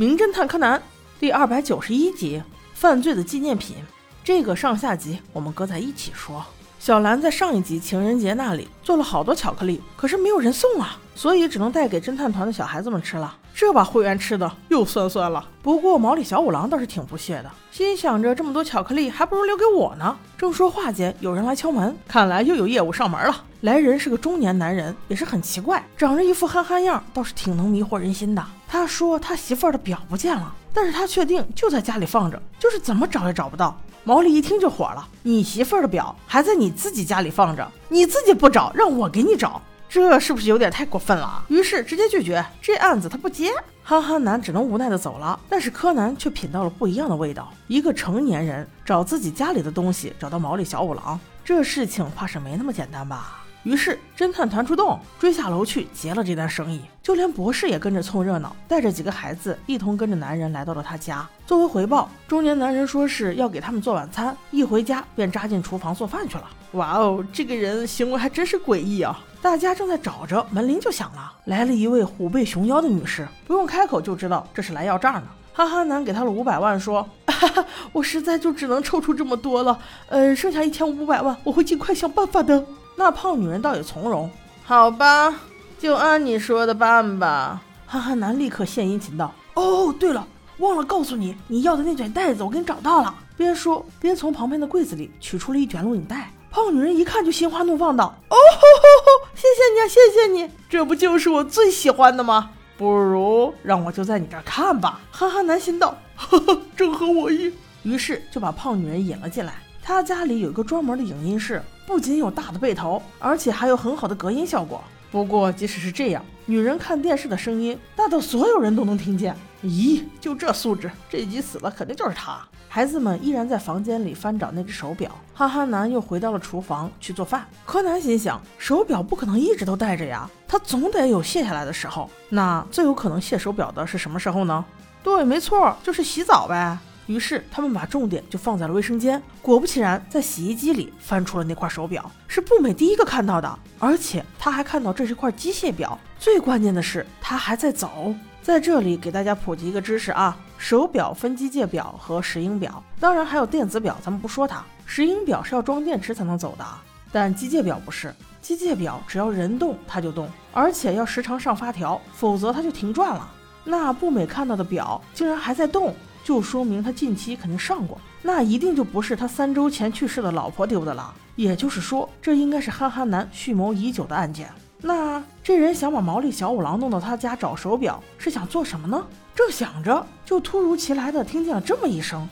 名侦探柯南第二百九十一集：犯罪的纪念品。这个上下集我们搁在一起说。小兰在上一集情人节那里做了好多巧克力，可是没有人送啊，所以只能带给侦探团的小孩子们吃了。这把会员吃的又酸酸了。不过毛利小五郎倒是挺不屑的，心想着这么多巧克力还不如留给我呢。正说话间，有人来敲门，看来又有业务上门了。来人是个中年男人，也是很奇怪，长着一副憨憨样，倒是挺能迷惑人心的。他说他媳妇儿的表不见了，但是他确定就在家里放着，就是怎么找也找不到。毛利一听就火了：“你媳妇儿的表还在你自己家里放着，你自己不找，让我给你找，这是不是有点太过分了？”于是直接拒绝这案子，他不接。憨憨男只能无奈的走了。但是柯南却品到了不一样的味道：一个成年人找自己家里的东西，找到毛利小五郎，这事情怕是没那么简单吧？于是侦探团出动，追下楼去结了这单生意。就连博士也跟着凑热闹，带着几个孩子一同跟着男人来到了他家。作为回报，中年男人说是要给他们做晚餐，一回家便扎进厨房做饭去了。哇哦，这个人行为还真是诡异啊！大家正在找着，门铃就响了，来了一位虎背熊腰的女士，不用开口就知道这是来要账的。哈哈男给他了五百万，说：“ 哈哈，我实在就只能凑出这么多了，呃，剩下一千五百万，我会尽快想办法的。”那胖女人倒也从容，好吧，就按你说的办吧。憨憨男立刻献殷勤道：“哦，对了，忘了告诉你，你要的那卷袋子我给你找到了。”边说边从旁边的柜子里取出了一卷录影带。胖女人一看就心花怒放道：“哦吼吼吼，谢谢你啊，谢谢你，这不就是我最喜欢的吗？不如让我就在你这儿看吧。”憨憨男心道：“呵呵，正合我意。”于是就把胖女人引了进来。他家里有一个专门的影音室。不仅有大的背头，而且还有很好的隔音效果。不过，即使是这样，女人看电视的声音大到所有人都能听见。咦，就这素质，这集死了肯定就是他。孩子们依然在房间里翻找那只手表。哈哈男又回到了厨房去做饭。柯南心想，手表不可能一直都戴着呀，他总得有卸下来的时候。那最有可能卸手表的是什么时候呢？对，没错，就是洗澡呗。于是他们把重点就放在了卫生间，果不其然，在洗衣机里翻出了那块手表，是步美第一个看到的，而且他还看到这是块机械表。最关键的是，它还在走。在这里给大家普及一个知识啊，手表分机械表和石英表，当然还有电子表，咱们不说它。石英表是要装电池才能走的，但机械表不是，机械表只要人动它就动，而且要时常上发条，否则它就停转了。那步美看到的表竟然还在动。就说明他近期肯定上过，那一定就不是他三周前去世的老婆丢的了。也就是说，这应该是憨憨男蓄谋已久的案件。那这人想把毛利小五郎弄到他家找手表，是想做什么呢？正想着，就突如其来的听见了这么一声。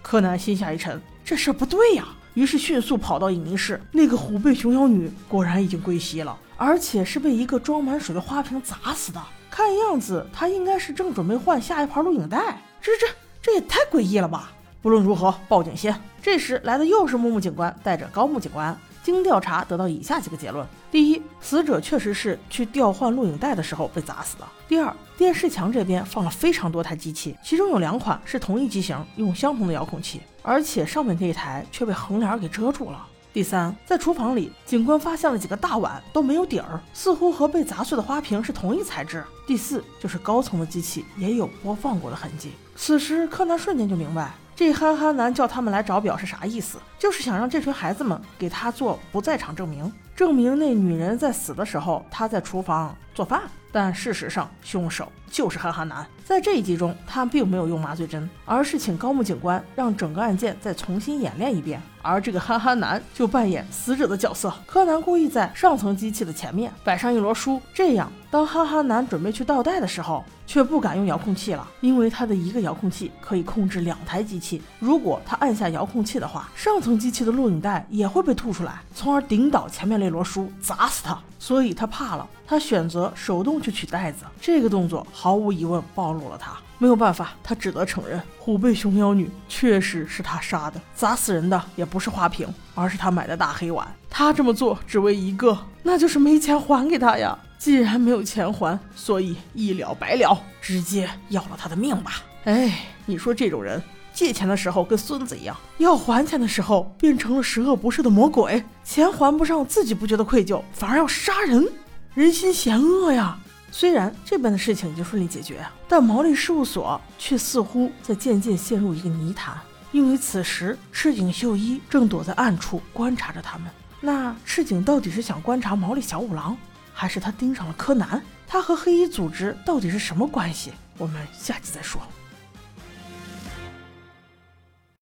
柯南心下一沉，这事不对呀，于是迅速跑到影音室。那个虎背熊腰女果然已经归西了，而且是被一个装满水的花瓶砸死的。看样子，他应该是正准备换下一盘录影带。这这这也太诡异了吧！不论如何，报警先。这时来的又是木木警官，带着高木警官。经调查得到以下几个结论：第一，死者确实是去调换录影带的时候被砸死的；第二，电视墙这边放了非常多台机器，其中有两款是同一机型，用相同的遥控器，而且上面这一台却被横帘给遮住了。第三，在厨房里，警官发现了几个大碗都没有底儿，似乎和被砸碎的花瓶是同一材质。第四，就是高层的机器也有播放过的痕迹。此时，柯南瞬间就明白，这憨憨男叫他们来找表是啥意思，就是想让这群孩子们给他做不在场证明，证明那女人在死的时候他在厨房做饭。但事实上，凶手就是憨憨男。在这一集中，他并没有用麻醉针，而是请高木警官让整个案件再重新演练一遍。而这个憨憨男就扮演死者的角色。柯南故意在上层机器的前面摆上一摞书，这样当憨憨男准备去倒带的时候，却不敢用遥控器了，因为他的一个遥控器可以控制两台机器。如果他按下遥控器的话，上层机器的录影带也会被吐出来，从而顶倒前面两那摞书，砸死他。所以他怕了，他选择手动去取袋子。这个动作毫无疑问暴露了他。没有办法，他只得承认虎背熊腰女确实是他杀的。砸死人的也不是花瓶，而是他买的大黑碗。他这么做只为一个，那就是没钱还给他呀。既然没有钱还，所以一了百了，直接要了他的命吧。哎，你说这种人，借钱的时候跟孙子一样，要还钱的时候变成了十恶不赦的魔鬼。钱还不上，自己不觉得愧疚，反而要杀人，人心险恶呀。虽然这边的事情已经顺利解决，但毛利事务所却似乎在渐渐陷入一个泥潭，因为此时赤井秀一正躲在暗处观察着他们。那赤井到底是想观察毛利小五郎，还是他盯上了柯南？他和黑衣组织到底是什么关系？我们下集再说。